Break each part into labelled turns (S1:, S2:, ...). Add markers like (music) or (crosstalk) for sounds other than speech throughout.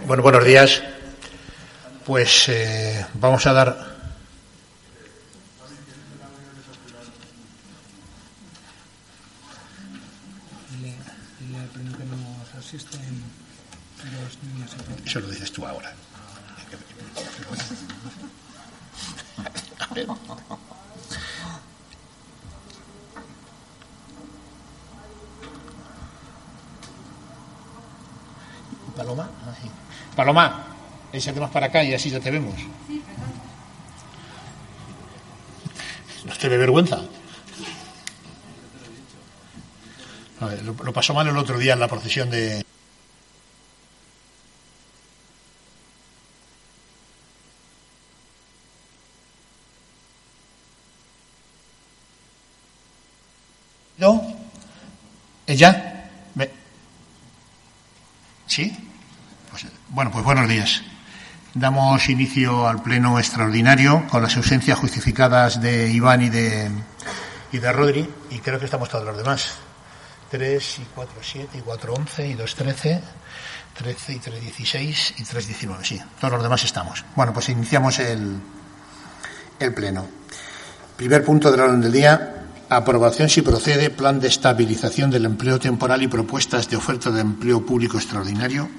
S1: Bueno, buenos días. Pues eh, vamos a dar. Eso lo dices tú ahora. Paloma, así. Paloma, échate más para acá y así ya te vemos. ¿No te dé vergüenza? Lo, lo pasó mal el otro día en la procesión de. ¿No? ¿Ella? ¿Sí? Pues, bueno, pues buenos días. Damos inicio al pleno extraordinario con las ausencias justificadas de Iván y de, y de Rodri, y creo que estamos todos los demás. 3 y 4, 7 y 4, 11 y 2, 13, 13 y 3, 16 y 3, 19, sí, todos los demás estamos. Bueno, pues iniciamos el, el pleno. Primer punto del orden del día. Aprobación, si procede, plan de estabilización del empleo temporal y propuestas de oferta de empleo público extraordinario,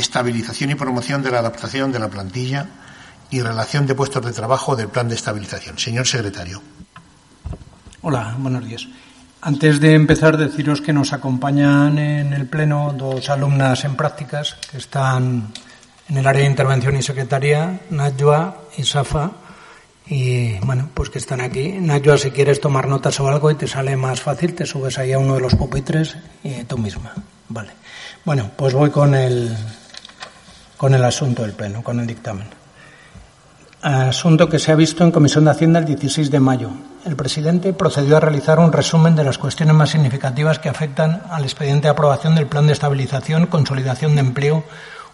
S1: estabilización y promoción de la adaptación de la plantilla y relación de puestos de trabajo del plan de estabilización. Señor secretario.
S2: Hola, buenos días. Antes de empezar, deciros que nos acompañan en el Pleno dos alumnas en prácticas que están en el área de intervención y secretaría, Najwa y Safa, y bueno, pues que están aquí. Najwa, si quieres tomar notas o algo y te sale más fácil, te subes ahí a uno de los pupitres y tú misma. Vale. Bueno, pues voy con el, con el asunto del Pleno, con el dictamen. Asunto que se ha visto en Comisión de Hacienda el 16 de mayo. El presidente procedió a realizar un resumen de las cuestiones más significativas que afectan al expediente de aprobación del Plan de Estabilización, Consolidación de Empleo.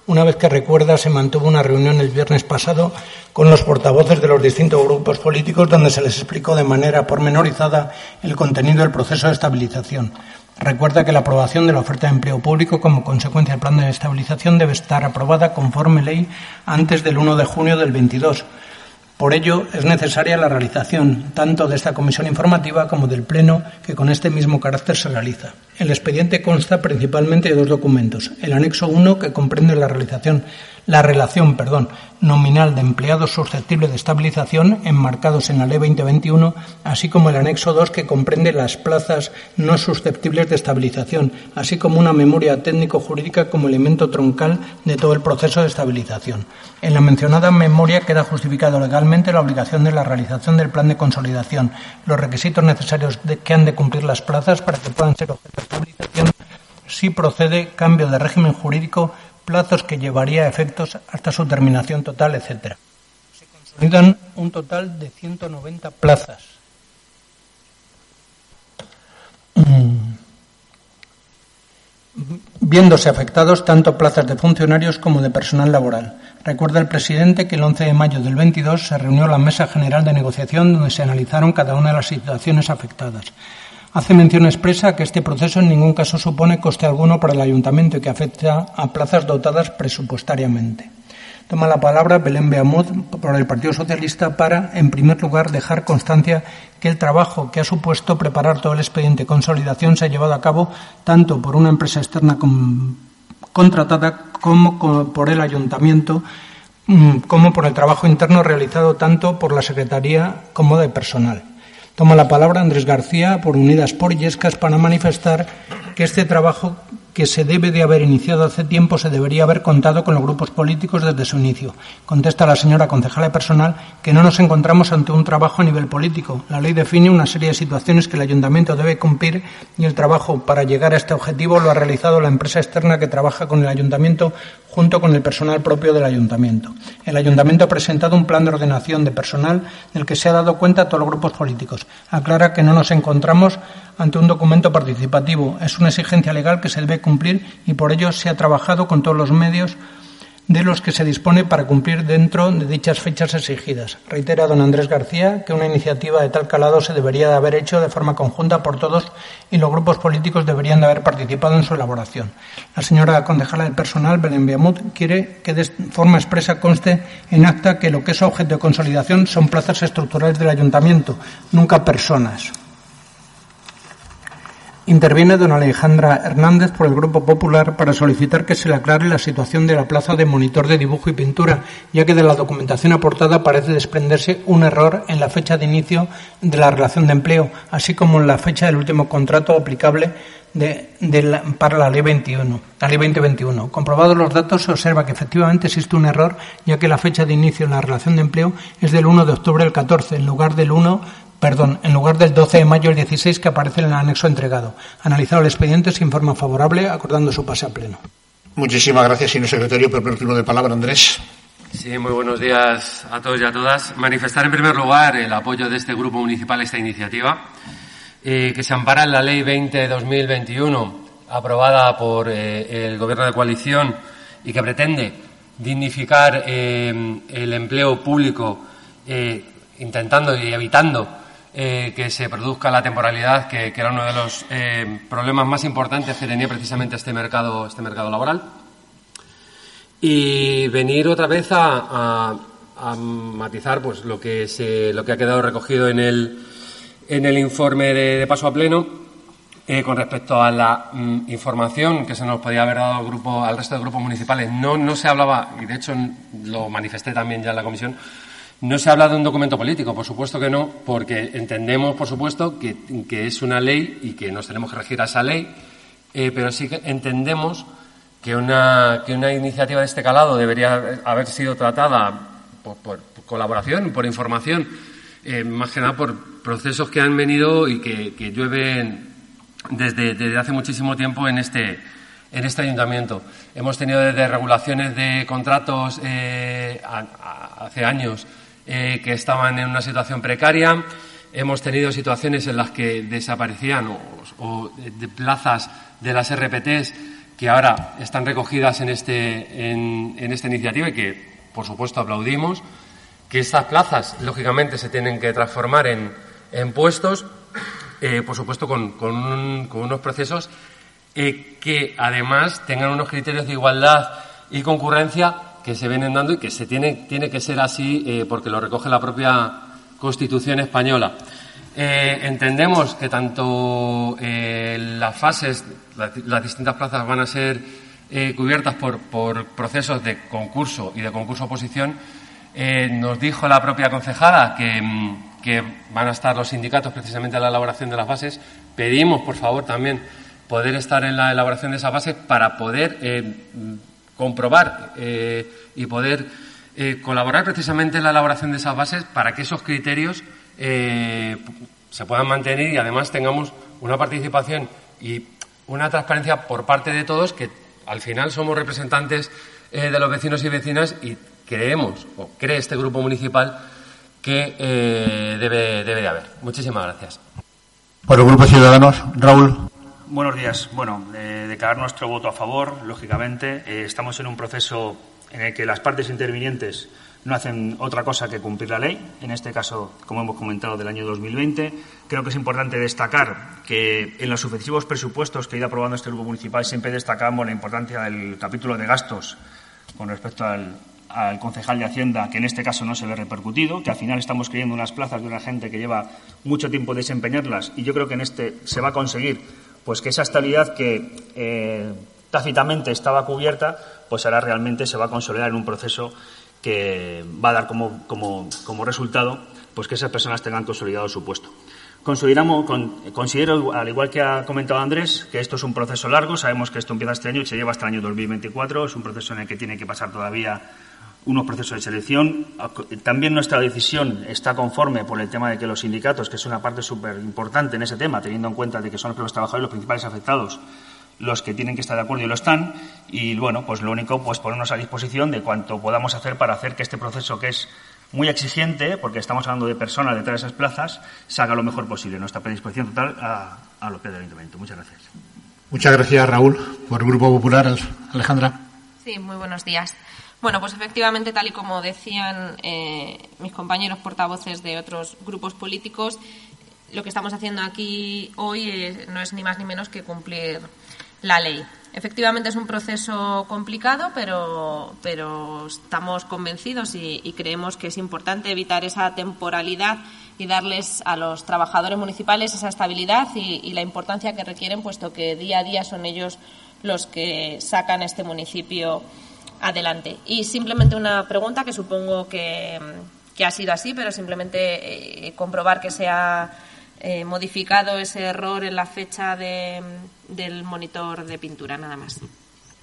S2: Una vez que recuerda, se mantuvo una reunión el viernes pasado con los portavoces de los distintos grupos políticos donde se les explicó de manera pormenorizada el contenido del proceso de estabilización. Recuerda que la aprobación de la oferta de empleo público como consecuencia del plan de estabilización debe estar aprobada conforme ley antes del 1 de junio del 22. Por ello, es necesaria la realización tanto de esta comisión informativa como del Pleno, que con este mismo carácter se realiza. El expediente consta principalmente de dos documentos. El anexo 1, que comprende la realización, la relación nominal de empleados susceptibles de estabilización enmarcados en la Ley 2021, así como el anexo 2, que comprende las plazas no susceptibles de estabilización, así como una memoria técnico-jurídica como elemento troncal de todo el proceso de estabilización. En la mencionada memoria queda justificado legalmente la obligación de la realización del plan de consolidación, los requisitos necesarios que han de cumplir las plazas para que puedan ser objeto de estabilización, si procede cambio de régimen jurídico, plazos que llevaría a efectos hasta su terminación total, etc. Se consolidan un total de 190 plazas. viéndose afectados tanto plazas de funcionarios como de personal laboral. Recuerda el presidente que el 11 de mayo del 22 se reunió la Mesa General de Negociación donde se analizaron cada una de las situaciones afectadas. Hace mención expresa que este proceso en ningún caso supone coste alguno para el ayuntamiento y que afecta a plazas dotadas presupuestariamente. Toma la palabra Belén Beamud por el Partido Socialista para, en primer lugar, dejar constancia que el trabajo que ha supuesto preparar todo el expediente de consolidación se ha llevado a cabo tanto por una empresa externa con, contratada como, por el ayuntamiento como por el trabajo interno realizado tanto por la Secretaría como de personal. Toma la palabra Andrés García por Unidas por Yescas para manifestar que este trabajo que se debe de haber iniciado hace tiempo se debería haber contado con los grupos políticos desde su inicio. Contesta la señora concejala de personal que no nos encontramos ante un trabajo a nivel político. La ley define una serie de situaciones que el ayuntamiento debe cumplir y el trabajo para llegar a este objetivo lo ha realizado la empresa externa que trabaja con el ayuntamiento junto con el personal propio del ayuntamiento. El ayuntamiento ha presentado un plan de ordenación de personal del que se ha dado cuenta a todos los grupos políticos. Aclara que no nos encontramos ante un documento participativo. Es una exigencia legal que se debe cumplir y por ello se ha trabajado con todos los medios de los que se dispone para cumplir dentro de dichas fechas exigidas. Reitera don Andrés García que una iniciativa de tal calado se debería de haber hecho de forma conjunta por todos y los grupos políticos deberían de haber participado en su elaboración. La señora concejala del personal, Belén Biamut, quiere que de forma expresa conste en acta que lo que es objeto de consolidación son plazas estructurales del ayuntamiento, nunca personas. Interviene don Alejandra Hernández por el Grupo Popular para solicitar que se le aclare la situación de la plaza de monitor de dibujo y pintura, ya que de la documentación aportada parece desprenderse un error en la fecha de inicio de la relación de empleo, así como en la fecha del último contrato aplicable para la ley 21, la ley 2021. Comprobados los datos, se observa que efectivamente existe un error, ya que la fecha de inicio de la relación de empleo es del 1 de octubre del 14, en lugar del 1 perdón, en lugar del 12 de mayo del 16 que aparece en el anexo entregado. Analizado el expediente, se informa favorable, acordando su pase a pleno.
S1: Muchísimas gracias, señor secretario. Por el turno de palabra, Andrés.
S3: Sí, muy buenos días a todos y a todas. Manifestar en primer lugar el apoyo de este grupo municipal a esta iniciativa, eh, que se ampara en la Ley 20-2021, aprobada por eh, el Gobierno de coalición y que pretende dignificar eh, el empleo público, intentando y evitando eh, que se produzca la temporalidad, que, era uno de los eh, problemas más importantes que tenía precisamente este mercado, este mercado laboral. Y venir otra vez a, matizar pues, lo, que se, lo que ha quedado recogido en el, en el informe de, paso a pleno eh, con respecto a la mm, información que se nos podía haber dado al, grupo, al resto de grupos municipales. No, no se hablaba, y de hecho lo manifesté también ya en la comisión, no se habla de un documento político, por supuesto que no, porque entendemos, por supuesto, que, es una ley y que nos tenemos que regir a esa ley, eh, pero sí que entendemos que una, que una iniciativa de este calado debería haber sido tratada por, colaboración, por información, eh, más que nada por procesos que han venido y que, llueven desde, hace muchísimo tiempo en este, en este ayuntamiento. Hemos tenido desde regulaciones de contratos eh, hace años eh, que estaban en una situación precaria. Hemos tenido situaciones en las que desaparecían o, plazas de las RPTs que ahora están recogidas en, este, en, esta iniciativa y que, por supuesto, aplaudimos. Que estas plazas, lógicamente, se tienen que transformar en, en puestos, eh, por supuesto, con, con, unos procesos eh, que, además, tengan unos criterios de igualdad y concurrencia que se vienen dando y que se tiene, tiene que ser así eh, porque lo recoge la propia Constitución española. Eh, entendemos que tanto eh, las fases, las, distintas plazas van a ser cubiertas por, por, procesos de concurso y de concurso-oposición. nos dijo la propia concejala que, mm, que van a estar los sindicatos precisamente en la elaboración de las bases. Pedimos, por favor, también poder estar en la elaboración de esas bases para poder comprobar eh, y poder eh, colaborar precisamente en la elaboración de esas bases para que esos criterios eh, se puedan mantener y además tengamos una participación y una transparencia por parte de todos que al final somos representantes de los vecinos y vecinas y creemos o cree este grupo municipal que debe, debe de haber. Muchísimas gracias.
S1: Por el Grupo Ciudadanos, Raúl.
S4: Buenos días. Bueno, eh, declarar nuestro voto a favor, lógicamente. Eh, estamos en un proceso en el que las partes intervinientes no hacen otra cosa que cumplir la ley, en este caso, como hemos comentado, del año 2020. Creo que es importante destacar que en los sucesivos presupuestos que ha ido aprobando este grupo municipal siempre destacamos la importancia del capítulo de gastos con respecto al, al concejal de Hacienda, que en este caso no se ve repercutido, que al final estamos creyendo unas plazas de una gente que lleva mucho tiempo desempeñarlas y yo creo que en este se va a conseguir pues que esa estabilidad que eh, tácitamente estaba cubierta, pues ahora realmente se va a consolidar en un proceso que va a dar como, como, resultado pues que esas personas tengan consolidado su puesto. Consideramos, considero, al igual que ha comentado Andrés, que esto es un proceso largo. Sabemos que esto empieza este año y se lleva hasta el año 2024. Es un proceso en el que tiene que pasar todavía unos procesos de selección. También nuestra decisión está conforme por el tema de que los sindicatos, que es una parte súper importante en ese tema, teniendo en cuenta de que son los trabajadores los principales afectados, los que tienen que estar de acuerdo y lo están. Y bueno, pues lo único, pues ponernos a disposición de cuanto podamos hacer para hacer que este proceso, que es muy exigente, porque estamos hablando de personas detrás de esas plazas, se haga lo mejor posible. Nuestra predisposición total a, a lo que del Ayuntamiento. Muchas gracias.
S1: Muchas gracias, Raúl. Por el Grupo Popular, Alejandra.
S5: Sí, muy buenos días. Bueno, pues efectivamente, tal y como decían eh, mis compañeros portavoces de otros grupos políticos, lo que estamos haciendo aquí hoy no es ni más ni menos que cumplir la ley. Efectivamente es un proceso complicado, pero, pero estamos convencidos y, creemos que es importante evitar esa temporalidad y darles a los trabajadores municipales esa estabilidad y, la importancia que requieren, puesto que día a día son ellos los que sacan este municipio adelante. Y simplemente una pregunta que supongo que, ha sido así, pero simplemente eh, comprobar que sea eh, modificado ese error en la fecha del monitor de pintura, nada más.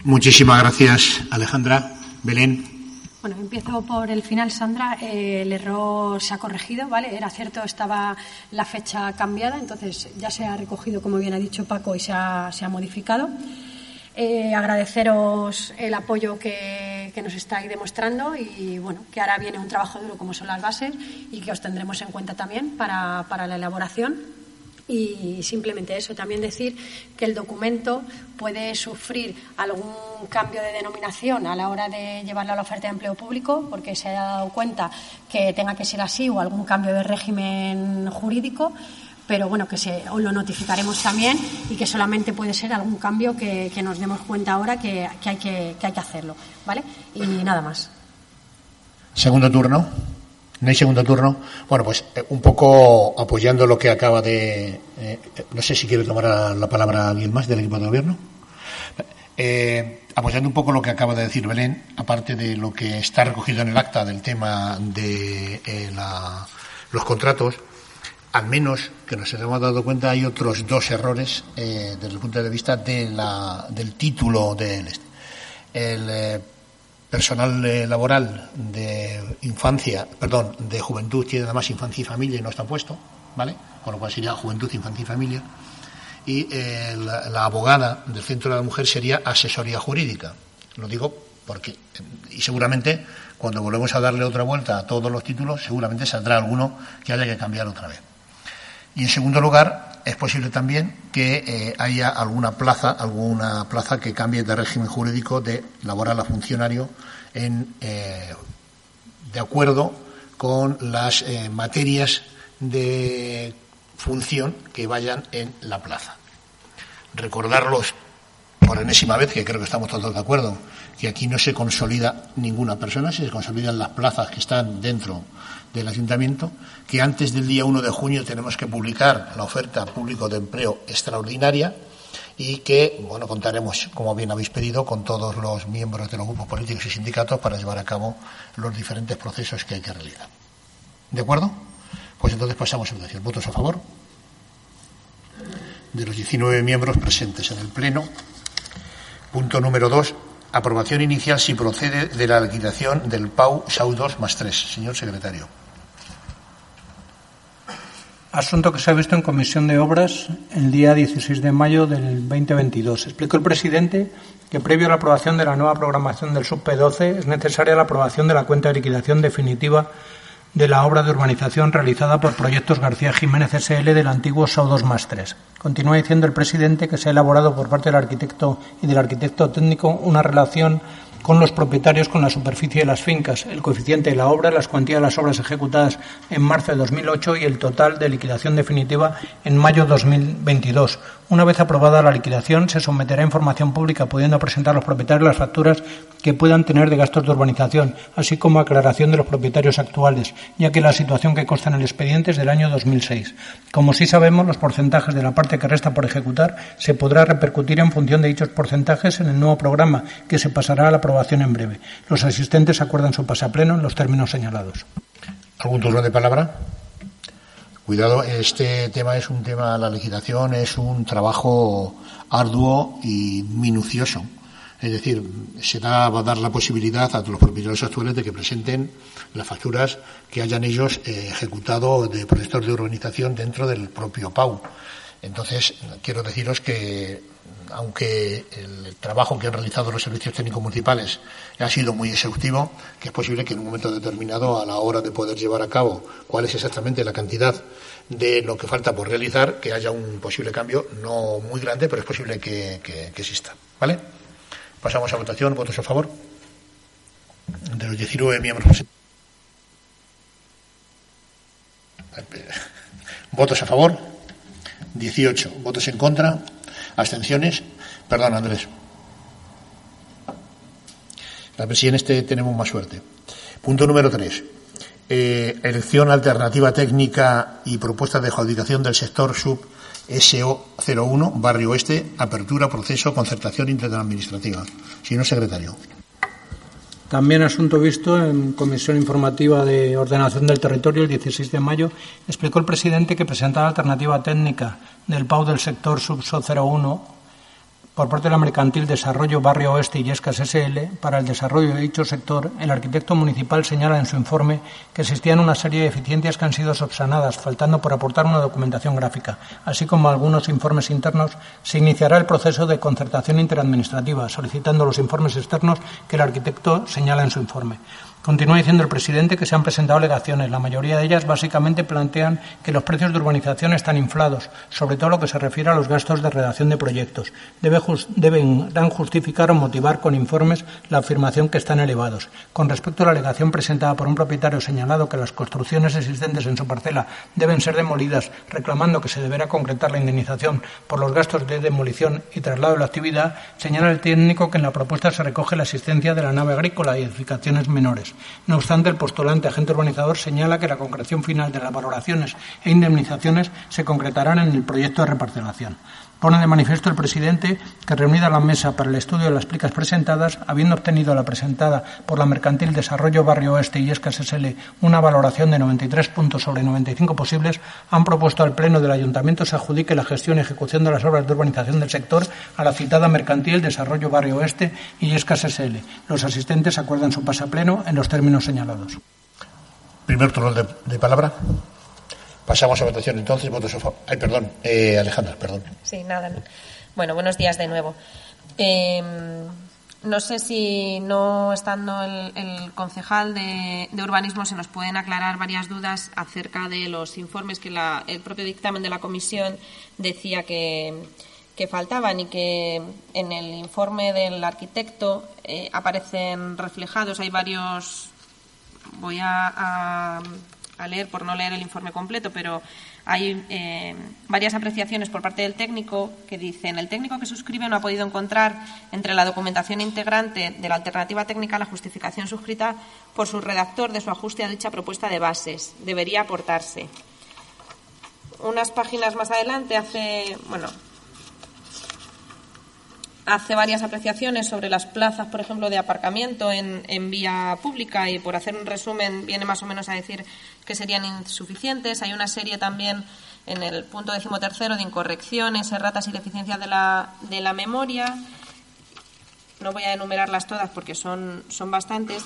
S1: Muchísimas gracias, Alejandra. Belén.
S6: Bueno, empiezo por el final, Sandra. Eh, el error se ha corregido, ¿vale? Era cierto, estaba la fecha cambiada, entonces ya se ha recogido, como bien ha dicho Paco, y se ha, se ha modificado. Eh, agradeceros el apoyo que, nos estáis demostrando y bueno, que ahora viene un trabajo duro como son las bases y que os tendremos en cuenta también para, la elaboración. Y simplemente eso, también decir que el documento puede sufrir algún cambio de denominación a la hora de llevarlo a la oferta de empleo público, porque se ha dado cuenta que tenga que ser así o algún cambio de régimen jurídico pero bueno, que se, os lo notificaremos también y que solamente puede ser algún cambio que, nos demos cuenta ahora que, hay que, hacerlo, ¿vale? Y nada más.
S1: Segundo turno. ¿No hay segundo turno? Bueno, pues eh, un poco apoyando lo que acaba de. Eh, no sé si quiere tomar la palabra alguien más del equipo de gobierno. Eh, apoyando un poco lo que acaba de decir Belén, aparte de lo que está recogido en el acta del tema de los contratos, al menos que nos hemos dado cuenta, hay otros dos errores eh, desde el punto de vista de la, del título del este. El eh, personal eh, laboral de infancia, perdón, de juventud tiene además infancia y familia y no está puesto, ¿vale? Con lo cual sería juventud, infancia y familia. Y la, abogada del Centro de la Mujer sería asesoría jurídica. Lo digo porque, y seguramente cuando volvemos a darle otra vuelta a todos los títulos, seguramente saldrá alguno que haya que cambiar otra vez. Y en segundo lugar, es posible también que eh, haya alguna plaza, alguna plaza que cambie de régimen jurídico de laboral a funcionario en, eh, de acuerdo con las eh, materias de función que vayan en la plaza. Recordarlos por enésima vez, que creo que estamos todos de acuerdo, que aquí no se consolida ninguna persona, se consolidan las plazas que están dentro del ayuntamiento, que antes del día 1 de junio tenemos que publicar la oferta público de empleo extraordinaria y que, bueno, contaremos, como bien habéis pedido, con todos los miembros de los grupos políticos y sindicatos para llevar a cabo los diferentes procesos que hay que realizar. ¿De acuerdo? Pues entonces pasamos a votación. ¿Votos a favor? De los 19 miembros presentes en el Pleno. Punto número 2 Aprobación inicial si procede de la liquidación del PAU SAU 2 más 3. Señor secretario.
S2: Asunto que se ha visto en Comisión de Obras el día 16 de mayo del 2022. Explicó el presidente que previo a la aprobación de la nueva programación del SUB-P12 es necesaria la aprobación de la cuenta de liquidación definitiva de la obra de urbanización realizada por Proyectos García Jiménez SL del antiguo SAU 2 más 3. Continúa diciendo el presidente que se ha elaborado por parte del arquitecto y del arquitecto técnico una relación con los propietarios con la superficie de las fincas, el coeficiente de la obra, las cuantías de las obras ejecutadas en marzo de 2008 y el total de liquidación definitiva en mayo de 2022. Una vez aprobada la liquidación, se someterá a información pública pudiendo presentar a los propietarios las facturas que puedan tener de gastos de urbanización, así como aclaración de los propietarios actuales, ya que la situación que consta en el expediente es del año 2006. Como sí sabemos, los porcentajes de la parte que resta por ejecutar se podrá repercutir en función de dichos porcentajes en el nuevo programa, que se pasará a la aprobación en breve. Los asistentes acuerdan su pasapleno en los términos señalados.
S1: ¿Algún turno de palabra? Cuidado, este tema es un tema, la legislación es un trabajo arduo y minucioso es decir, se va a dar la posibilidad a los propietarios actuales de que presenten las facturas que hayan ellos eh, ejecutado de proyectos de urbanización dentro del propio PAU. Entonces, quiero deciros que, aunque el trabajo que han realizado los servicios técnicos municipales ha sido muy exhaustivo, que es posible que en un momento determinado, a la hora de poder llevar a cabo cuál es exactamente la cantidad de lo que falta por realizar, que haya un posible cambio, no muy grande, pero es posible que, que exista. ¿Vale? Pasamos a votación. ¿Votos a favor? de los 19 miembros (laughs) votos a favor, 18 votos en contra, abstenciones. Perdón, Andrés. A ver si en este tenemos más suerte. Punto número 3. Eh, elección alternativa técnica y propuesta de adjudicación del sector sub SO01, Barrio Oeste, apertura, proceso, concertación interadministrativa. Señor secretario.
S2: También asunto visto en Comisión Informativa de Ordenación del Territorio el 16 de mayo, explicó el presidente que presentaba alternativa técnica del PAU del sector subso 01 por parte de la Mercantil Desarrollo Barrio Oeste y Yescas SL para el desarrollo de dicho sector, el arquitecto municipal señala en su informe que existían una serie de deficiencias que han sido subsanadas, faltando por aportar una documentación gráfica. Así como algunos informes internos, se iniciará el proceso de concertación interadministrativa, solicitando los informes externos que el arquitecto señala en su informe. Continúa diciendo el presidente que se han presentado alegaciones. La mayoría de ellas básicamente plantean que los precios de urbanización están inflados, sobre todo lo que se refiere a los gastos de redacción de proyectos. Debe deberán justificar o motivar con informes la afirmación que están elevados. Con respecto a la alegación presentada por un propietario señalado que las construcciones existentes en su parcela deben ser demolidas, reclamando que se deberá concretar la indemnización por los gastos de demolición y traslado de la actividad, señala el técnico que en la propuesta se recoge la existencia de la nave agrícola y edificaciones menores. No obstante, el postulante agente urbanizador señala que la concreción final de las valoraciones e indemnizaciones se concretarán en el proyecto de reparcelación. Pone de manifiesto el presidente que, reunida la mesa para el estudio de las plicas presentadas, habiendo obtenido la presentada por la Mercantil Desarrollo Barrio Oeste y Escas SL una valoración de 93 puntos sobre 95 posibles, han propuesto al Pleno del Ayuntamiento se adjudique la gestión y ejecución de las obras de urbanización del sector a la citada Mercantil Desarrollo Barrio Oeste y Escas SL. Los asistentes acuerdan su pase a pleno en los términos señalados.
S1: Primer turno de palabra. Pasamos a votación entonces. Votos a favor. Ay, perdón. Eh, Alejandra, perdón.
S5: Sí, nada. Bueno, buenos días de nuevo. Em, no sé si no estando el, concejal de, urbanismo se nos pueden aclarar varias dudas acerca de los informes que el propio dictamen de la comisión decía que, faltaban y que en el informe del arquitecto eh, aparecen reflejados. Hay varios. Voy a leer por no leer el informe completo, pero hay eh, varias apreciaciones por parte del técnico que dicen el técnico que suscribe no ha podido encontrar entre la documentación integrante de la alternativa técnica la justificación suscrita por su redactor de su ajuste a dicha propuesta de bases. Debería aportarse. Unas páginas más adelante hace, bueno, hace varias apreciaciones sobre las plazas, por ejemplo, de aparcamiento en, vía pública y por hacer un resumen viene más o menos a decir que serían insuficientes. Hay una serie también en el punto decimotercero de incorrecciones, erratas y deficiencias de la, de la memoria. No voy a enumerarlas todas porque son, son bastantes.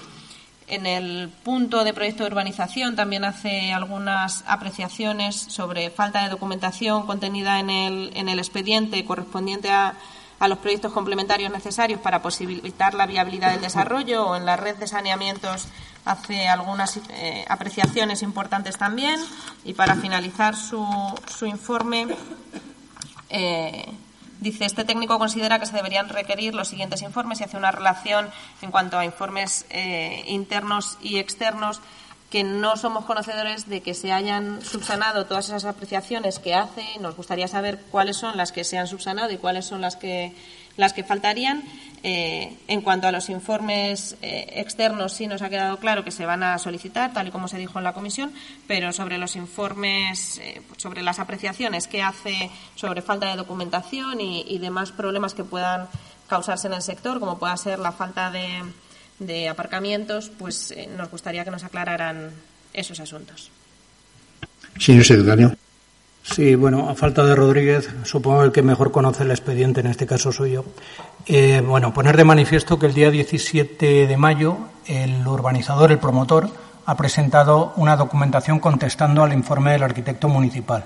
S5: En el punto de proyecto de urbanización también hace algunas apreciaciones sobre falta de documentación contenida en el, en el expediente correspondiente a a los proyectos complementarios necesarios para posibilitar la viabilidad del desarrollo o en la red de saneamientos hace algunas eh, apreciaciones importantes también. Y para finalizar su, su informe eh, dice este técnico considera que se deberían requerir los siguientes informes y hace una relación en cuanto a informes eh, internos y externos que no somos conocedores de que se hayan subsanado todas esas apreciaciones que hace. Nos gustaría saber cuáles son las que se han subsanado y cuáles son las que, las que faltarían. Eh, en cuanto a los informes eh, externos, sí nos ha quedado claro que se van a solicitar, tal y como se dijo en la comisión, pero sobre los informes, eh, sobre las apreciaciones que hace sobre falta de documentación y demás problemas que puedan causarse en el sector, como pueda ser la falta de de aparcamientos, pues eh, nos gustaría que nos aclararan esos asuntos.
S1: Señor secretario.
S2: Sí, bueno, a falta de Rodríguez, supongo el que mejor conoce el expediente, en este caso soy yo. Eh, bueno, poner de manifiesto que el día 17 de mayo el urbanizador, el promotor, ha presentado una documentación contestando al informe del arquitecto municipal.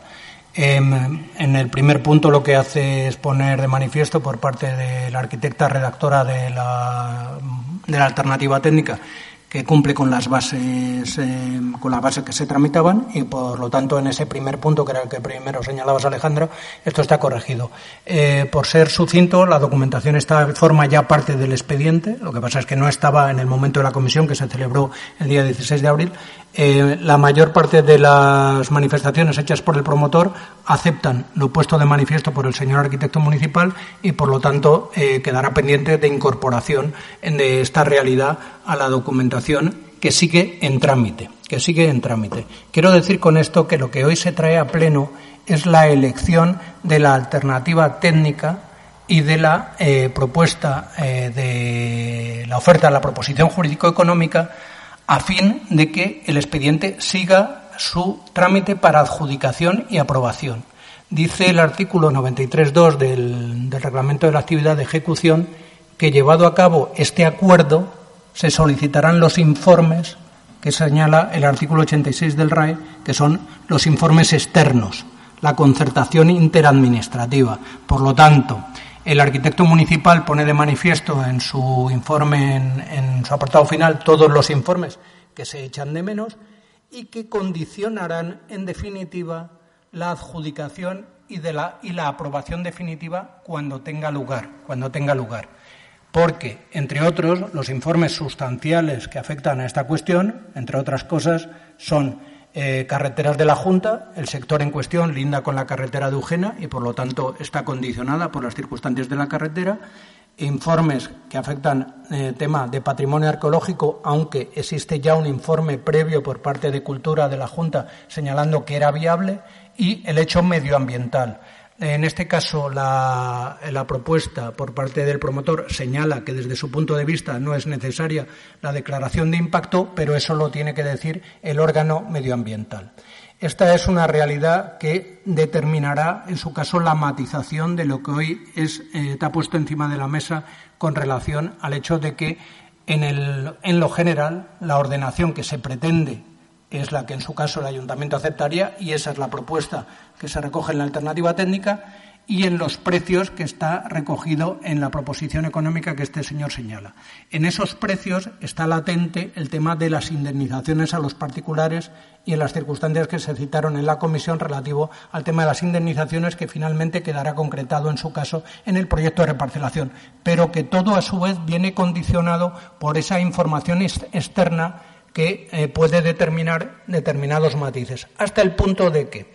S2: Em, en el primer punto lo que hace es poner de manifiesto por parte de la arquitecta redactora de la, de la alternativa técnica que cumple con las bases eh, con las bases que se tramitaban y por lo tanto en ese primer punto que era el que primero señalabas Alejandro esto está corregido. Eh, por ser sucinto la documentación está forma ya parte del expediente. Lo que pasa es que no estaba en el momento de la comisión que se celebró el día 16 de abril eh, la mayor parte de las manifestaciones hechas por el promotor aceptan lo puesto de manifiesto por el señor arquitecto municipal y, por lo tanto, eh, quedará pendiente de incorporación de esta realidad a la documentación que sigue en trámite. Que sigue en trámite. Quiero decir con esto que lo que hoy se trae a pleno es la elección de la alternativa técnica y de la eh, propuesta de la oferta la proposición jurídico-económica a fin de que el expediente siga su trámite para adjudicación y aprobación. Dice el artículo 93.2 del, del Reglamento de la Actividad de Ejecución que, llevado a cabo este acuerdo, se solicitarán los informes que señala el artículo 86 del RAE, que son los informes externos, la concertación interadministrativa. Por lo tanto, el arquitecto municipal pone de manifiesto en su informe, en, su apartado final, todos los informes que se echan de menos y que condicionarán, en definitiva, la adjudicación y, la, y la aprobación definitiva cuando tenga lugar, cuando tenga lugar. Porque, entre otros, los informes sustanciales que afectan a esta cuestión, entre otras cosas, son eh, carreteras de la Junta, el sector en cuestión linda con la carretera de Eugena y, por lo tanto, está condicionada por las circunstancias de la carretera. Informes que afectan eh, tema de patrimonio arqueológico, aunque existe ya un informe previo por parte de Cultura de la Junta señalando que era viable, y el hecho medioambiental. En este caso, la, propuesta por parte del promotor señala que desde su punto de vista no es necesaria la declaración de impacto, pero eso lo tiene que decir el órgano medioambiental. Esta es una realidad que determinará, en su caso, la matización de lo que hoy es, eh, está puesto encima de la mesa con relación al hecho de que, en lo general, la ordenación que se pretende es la que en su caso el ayuntamiento aceptaría y esa es la propuesta que se recoge en la alternativa técnica y en los precios que está recogido en la proposición económica que este señor señala. En esos precios está latente el tema de las indemnizaciones a los particulares y en las circunstancias que se citaron en la comisión relativo al tema de las indemnizaciones que finalmente quedará concretado en su caso en el proyecto de reparcelación, pero que todo a su vez viene condicionado por esa información externa que eh, puede determinar determinados matices, hasta el punto de que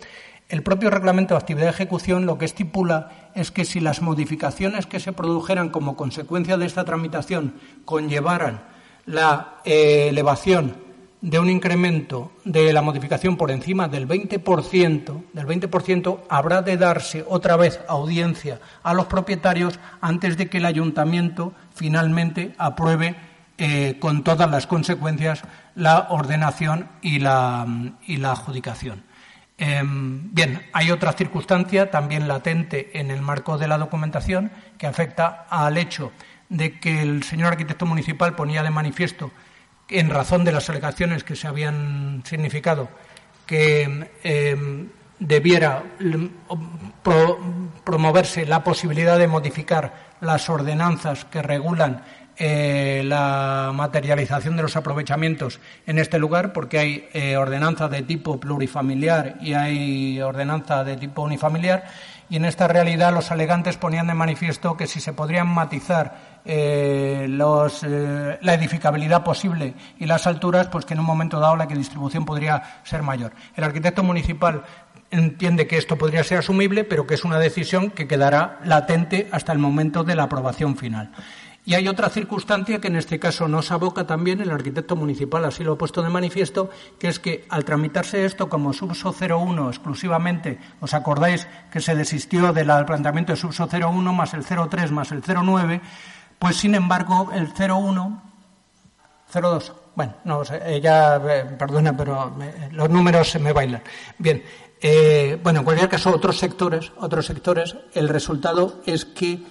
S2: el propio reglamento de actividad de ejecución lo que estipula es que si las modificaciones que se produjeran como consecuencia de esta tramitación conllevaran la eh, elevación de un incremento de la modificación por encima del 20%, del 20%, habrá de darse otra vez audiencia a los propietarios antes de que el ayuntamiento finalmente apruebe eh, con todas las consecuencias la ordenación y la, la adjudicación. Em, bien, hay otra circunstancia también latente en el marco de la documentación que afecta al hecho de que el señor arquitecto municipal ponía de manifiesto, en razón de las alegaciones que se habían significado, que em, debiera promoverse la posibilidad de modificar las ordenanzas que regulan eh, la materialización de los aprovechamientos en este lugar, porque hay eh, ordenanza de tipo plurifamiliar y hay ordenanza de tipo unifamiliar, y en esta realidad los alegantes ponían de manifiesto que si se podrían matizar eh, la edificabilidad posible y las alturas, pues que en un momento dado la distribución podría ser mayor. El arquitecto municipal entiende que esto podría ser asumible, pero que es una decisión que quedará latente hasta el momento de la aprobación final. Y hay otra circunstancia que en este caso nos aboca también, el arquitecto municipal así lo ha puesto de manifiesto, que es que al tramitarse esto como subso 01 exclusivamente, ¿os acordáis que se desistió del planteamiento de subso 01 más el 03 más el 09? Pues sin embargo el 01, 02, bueno, no, ya, eh, perdona, pero los números se me bailan. Bien, eh, bueno, en cualquier caso, otros sectores, otros sectores, el resultado es que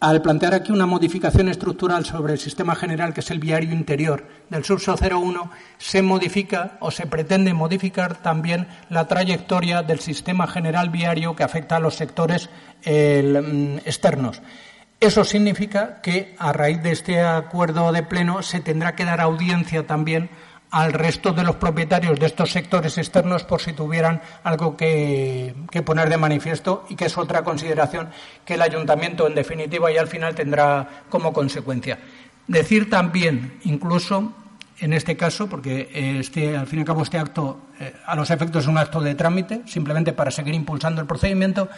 S2: al plantear aquí una modificación estructural sobre el sistema general, que es el viario interior del Subso 01, se modifica o se pretende modificar también la trayectoria del sistema general viario que afecta a los sectores mm, externos. Eso significa que a raíz de este acuerdo de pleno se tendrá que dar audiencia también al resto de los propietarios de estos sectores externos por si tuvieran algo que, poner de manifiesto y que es otra consideración que el ayuntamiento en definitiva y al final tendrá como consecuencia. Decir también, incluso en este caso, porque este, al fin y al cabo este acto eh, a los efectos es un acto de trámite, simplemente para seguir impulsando el procedimiento,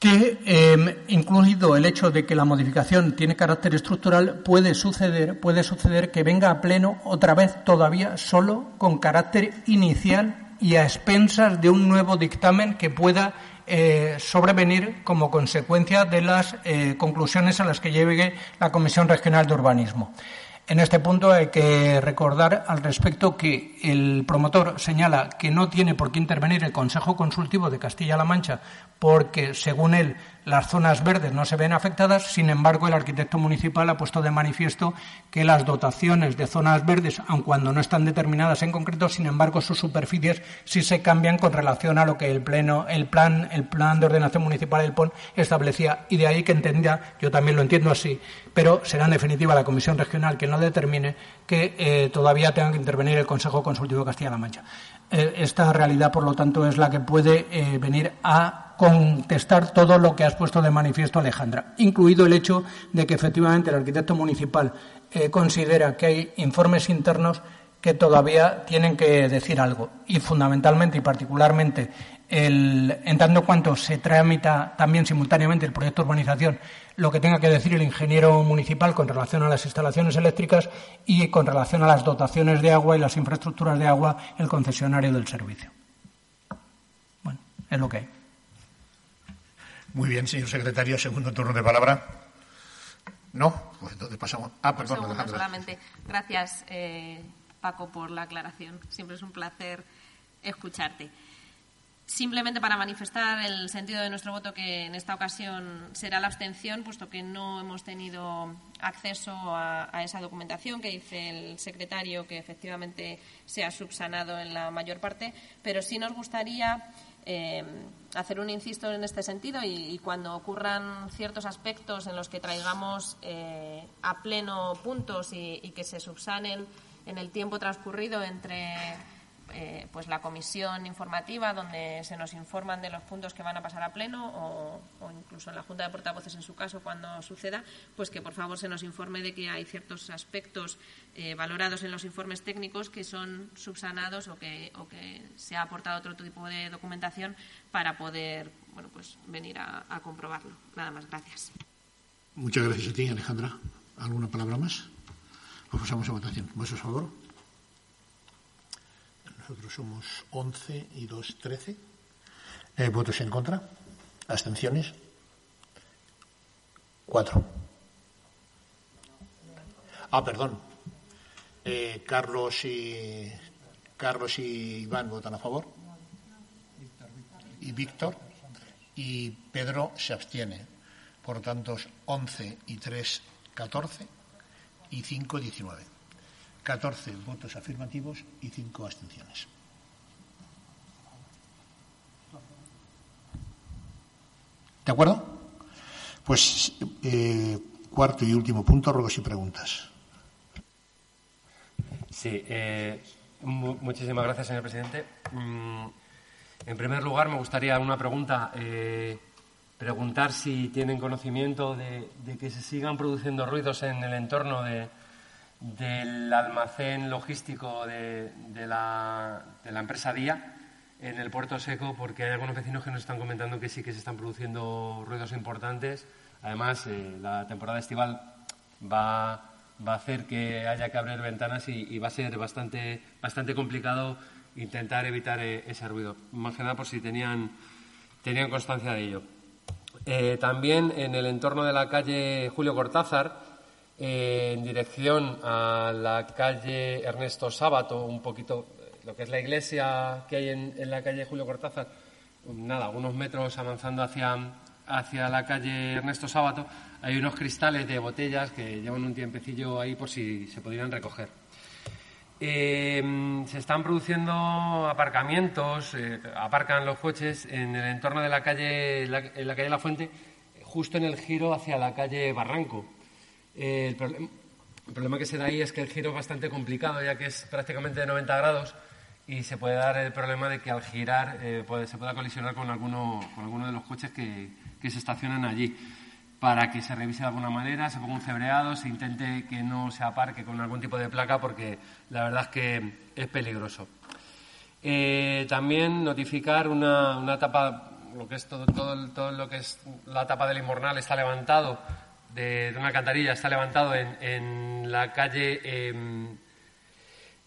S2: que, eh, incluido el hecho de que la modificación tiene carácter estructural, puede suceder, puede suceder que venga a pleno otra vez todavía solo con carácter inicial y a expensas de un nuevo dictamen que pueda eh, sobrevenir como consecuencia de las eh, conclusiones a las que llegue la Comisión Regional de Urbanismo. En este punto hay que recordar al respecto que el promotor señala que no tiene por qué intervenir el Consejo Consultivo de Castilla-La Mancha porque, según él, las zonas verdes no se ven afectadas. Sin embargo, el arquitecto municipal ha puesto de manifiesto que las dotaciones de zonas verdes, aun cuando no están determinadas en concreto, sin embargo, sus superficies sí se cambian con relación a lo que el pleno, el plan, el plan de ordenación municipal del PON establecía. Y de ahí que entendía, yo también lo entiendo así, pero será en definitiva la Comisión Regional quien lo determine que eh, todavía tenga que intervenir el Consejo Consultivo de Castilla-La Mancha. Eh, esta realidad, por lo tanto, es la que puede eh, venir a contestar todo lo que has puesto de manifiesto, Alejandra, incluido el hecho de que efectivamente el arquitecto municipal eh, considera que hay informes internos que todavía tienen que decir algo. Y fundamentalmente y particularmente, el, en tanto cuanto se tramita también simultáneamente el proyecto de urbanización, lo que tenga que decir el ingeniero municipal con relación a las instalaciones eléctricas y con relación a las dotaciones de agua y las infraestructuras de agua, el concesionario del servicio. Bueno, es lo que hay.
S1: Muy bien, señor secretario. Segundo turno de palabra. No, pues entonces pasamos.
S5: Ah, perdón, un solamente. Gracias, eh, Paco, por la aclaración. Siempre es un placer escucharte. Simplemente para manifestar el sentido de nuestro voto, que en esta ocasión será la abstención, puesto que no hemos tenido acceso a, esa documentación que dice el secretario que efectivamente se ha subsanado en la mayor parte, pero sí nos gustaría eh, hacer un insisto en este sentido y, cuando ocurran ciertos aspectos en los que traigamos eh, a pleno puntos y, que se subsanen en el tiempo transcurrido entre eh, pues la comisión informativa donde se nos informan de los puntos que van a pasar a pleno o, incluso en la Junta de Portavoces en su caso cuando suceda, pues que por favor se nos informe de que hay ciertos aspectos eh, valorados en los informes técnicos que son subsanados o que, o que se ha aportado otro tipo de documentación para poder bueno, pues venir a, comprobarlo. Nada más, gracias.
S1: Muchas gracias a ti, Alejandra. ¿Alguna palabra más? Pues pasamos a votación. ¿Vuestro favor? Nosotros somos 11 y 2, 13. Eh, ¿Votos en contra? ¿Abstenciones? Cuatro. Ah, perdón. Eh, Carlos y Carlos y Iván votan a favor. Y Víctor. Y Pedro se abstiene. Por lo tanto, 11 y 3, 14. Y 5, 19. 14 votos afirmativos y 5 abstenciones. ¿De acuerdo? Pues eh, cuarto y último punto, ruegos y preguntas.
S3: Sí, eh, muchísimas gracias, señor presidente. Mm, en primer lugar, me gustaría una pregunta. Eh, preguntar si tienen conocimiento de, que se sigan produciendo ruidos en el entorno de, del almacén logístico de, la, empresa Día en el puerto seco, porque hay algunos vecinos que nos están comentando que sí que se están produciendo ruidos importantes. Además, eh, la temporada estival va, a hacer que haya que abrir ventanas y, va a ser bastante, complicado intentar evitar eh, ese ruido. Más por si tenían, tenían constancia de ello. Eh, también en el entorno de la calle Julio Cortázar, en dirección a la calle Ernesto Sábato, un poquito lo que es la iglesia que hay en, la calle Julio Cortázar, nada, unos metros avanzando hacia, hacia la calle Ernesto Sábato, hay unos cristales de botellas que llevan un tiempecillo ahí por si se pudieran recoger. Eh, se están produciendo aparcamientos, eh, aparcan los coches en el entorno de la calle, en la calle La Fuente, justo en el giro hacia la calle Barranco. Eh, el, problema que se da ahí es que el giro es bastante complicado, ya que es prácticamente de 90 grados y se puede dar el problema de que al girar eh, se pueda colisionar con alguno, con alguno de los coches que, se estacionan allí para que se revise de alguna manera, se ponga un cebreado, se intente que no se aparque con algún tipo de placa porque la verdad es que es peligroso. Eh, también notificar una, una tapa, lo que es todo, todo, lo que es la tapa del Inmornal está levantado, de, una cantarilla está levantado en, en la calle, em,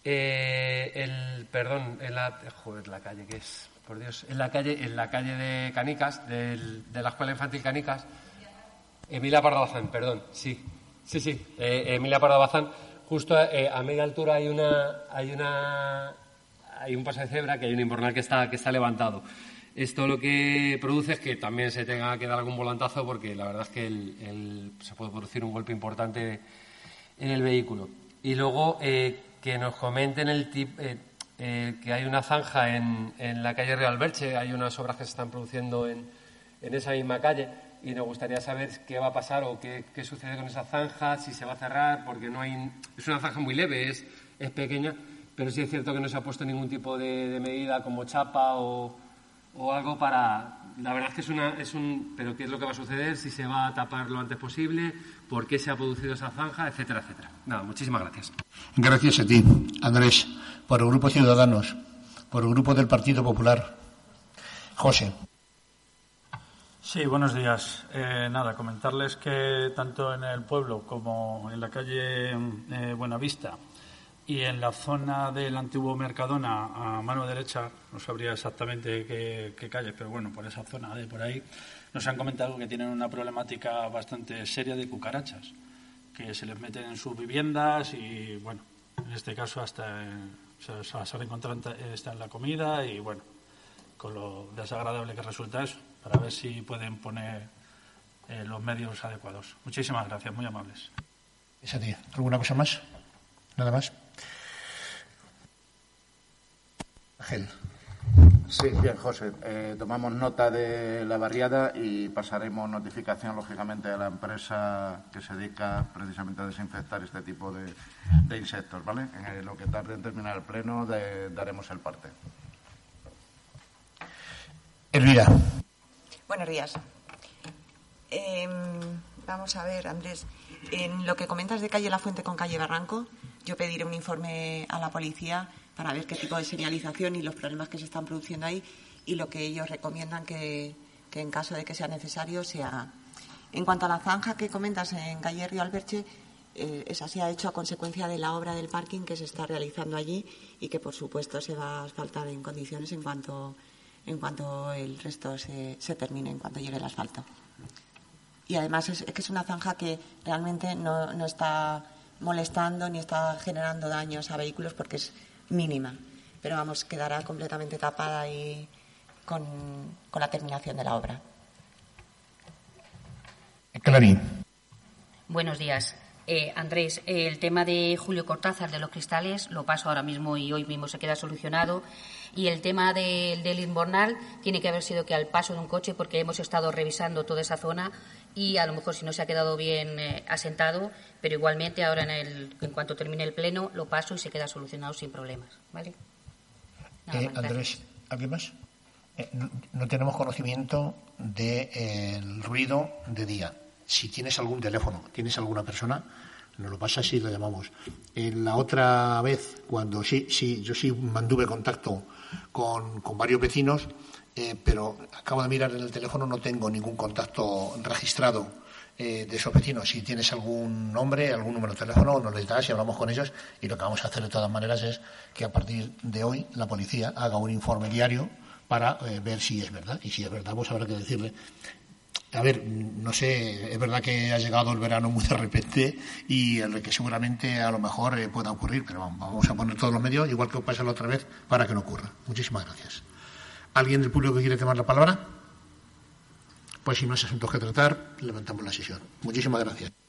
S3: eh, el, perdón, en la, joder, la calle que es, por Dios, en la calle, en la calle de Canicas, de la Escuela Infantil Canicas, Emilia Pardo Bazán, perdón, sí, sí, sí, eh, Emilia Pardo Bazán, justo a media altura hay una, hay una hay un paso de cebra, que hay un invernal que está, que está levantado. Esto lo que produce es que también se tenga que dar algún volantazo porque la verdad es que se puede producir un golpe importante en el vehículo. Y luego eh, que nos comenten el tip, eh, eh, que hay una zanja en, en, la calle Real Berche, hay unas obras que se están produciendo en, en, esa misma calle y nos gustaría saber qué va a pasar o qué, qué, sucede con esa zanja, si se va a cerrar, porque no hay, es una zanja muy leve, es, es pequeña pero sí es cierto que no se ha puesto ningún tipo de, medida como chapa o, algo para... La verdad es que es, una, es un... Pero ¿qué es lo que va a suceder? Si se va a tapar lo antes posible, por qué se ha producido esa zanja, etcétera, etcétera. Nada, muchísimas gracias.
S1: Gracias a ti, Andrés, por el Grupo Ciudadanos, por el Grupo del Partido Popular. José.
S7: Sí, buenos días. Eh, nada, comentarles que tanto en el pueblo como en la calle eh, Buenavista y en la zona del antiguo Mercadona, a mano derecha, no sabría exactamente qué, calle, pero bueno, por esa zona de por ahí, nos han comentado que tienen una problemática bastante seria de cucarachas, que se les meten en sus viviendas y, bueno, en este caso hasta se, se encontrar está en la comida y, bueno, con lo desagradable que resulta eso, para ver si pueden poner eh, los medios adecuados. Muchísimas gracias, muy amables.
S1: ¿Alguna cosa más? Nada más.
S8: Sí, bien, José. Eh, tomamos nota de la barriada y pasaremos notificación, lógicamente, a la empresa que se dedica precisamente a desinfectar este tipo de, insectos, ¿vale? En lo que tarde en terminar el pleno daremos el parte.
S1: Elvira.
S9: Buenos días. Em, vamos a ver, Andrés. En lo que comentas de calle La Fuente con calle Barranco, yo pediré un informe a la policía para ver qué tipo de señalización y los problemas que se están produciendo ahí y lo que ellos recomiendan que, en caso de que sea necesario sea. En cuanto a la zanja que comentas en calle Río Alberche, eh, esa se ha hecho a consecuencia de la obra del parking que se está realizando allí y que, por supuesto, se va a asfaltar en condiciones en cuanto, en cuanto el resto se, se termine, en cuanto llegue el asfalto. Y además es, que es una zanja que realmente no, no está molestando ni está generando daños a vehículos porque es mínima. Pero vamos, quedará completamente tapada y con, con la terminación de la obra.
S1: Clarín.
S10: Buenos días. Eh, Andrés, el tema de Julio Cortázar de los cristales lo paso ahora mismo y hoy mismo se queda solucionado. Y el tema del Inbornal tiene que haber sido que al paso de un coche, porque hemos estado revisando toda esa zona y a lo mejor si no se ha quedado bien eh, asentado, pero igualmente ahora en, el, en cuanto termine el pleno lo paso y se queda solucionado sin problemas. ¿vale?
S1: Eh, Andrés, ¿alguien más? no, tenemos conocimiento del ruido de día si tienes algún teléfono, tienes alguna persona, nos lo pasa y lo llamamos. En la otra vez, cuando sí, sí, yo sí mantuve contacto con, varios vecinos, eh, pero acabo de mirar en el teléfono, no tengo ningún contacto registrado eh, de esos vecinos. Si tienes algún nombre, algún número de teléfono, nos lo das y hablamos con ellos. Y lo que vamos a hacer de todas maneras es que a partir de hoy la policía haga un informe diario para eh, ver si es verdad. Y si es verdad, pues habrá que decirle a ver, no sé, es verdad que ha llegado el verano muy de repente y el que seguramente a lo mejor eh, pueda ocurrir, pero vamos a poner todos los medios, igual que pasa la otra vez, para que no ocurra. Muchísimas gracias. ¿Alguien del público que quiere tomar la palabra? Pues si no es asuntos que tratar, levantamos la sesión. Muchísimas gracias.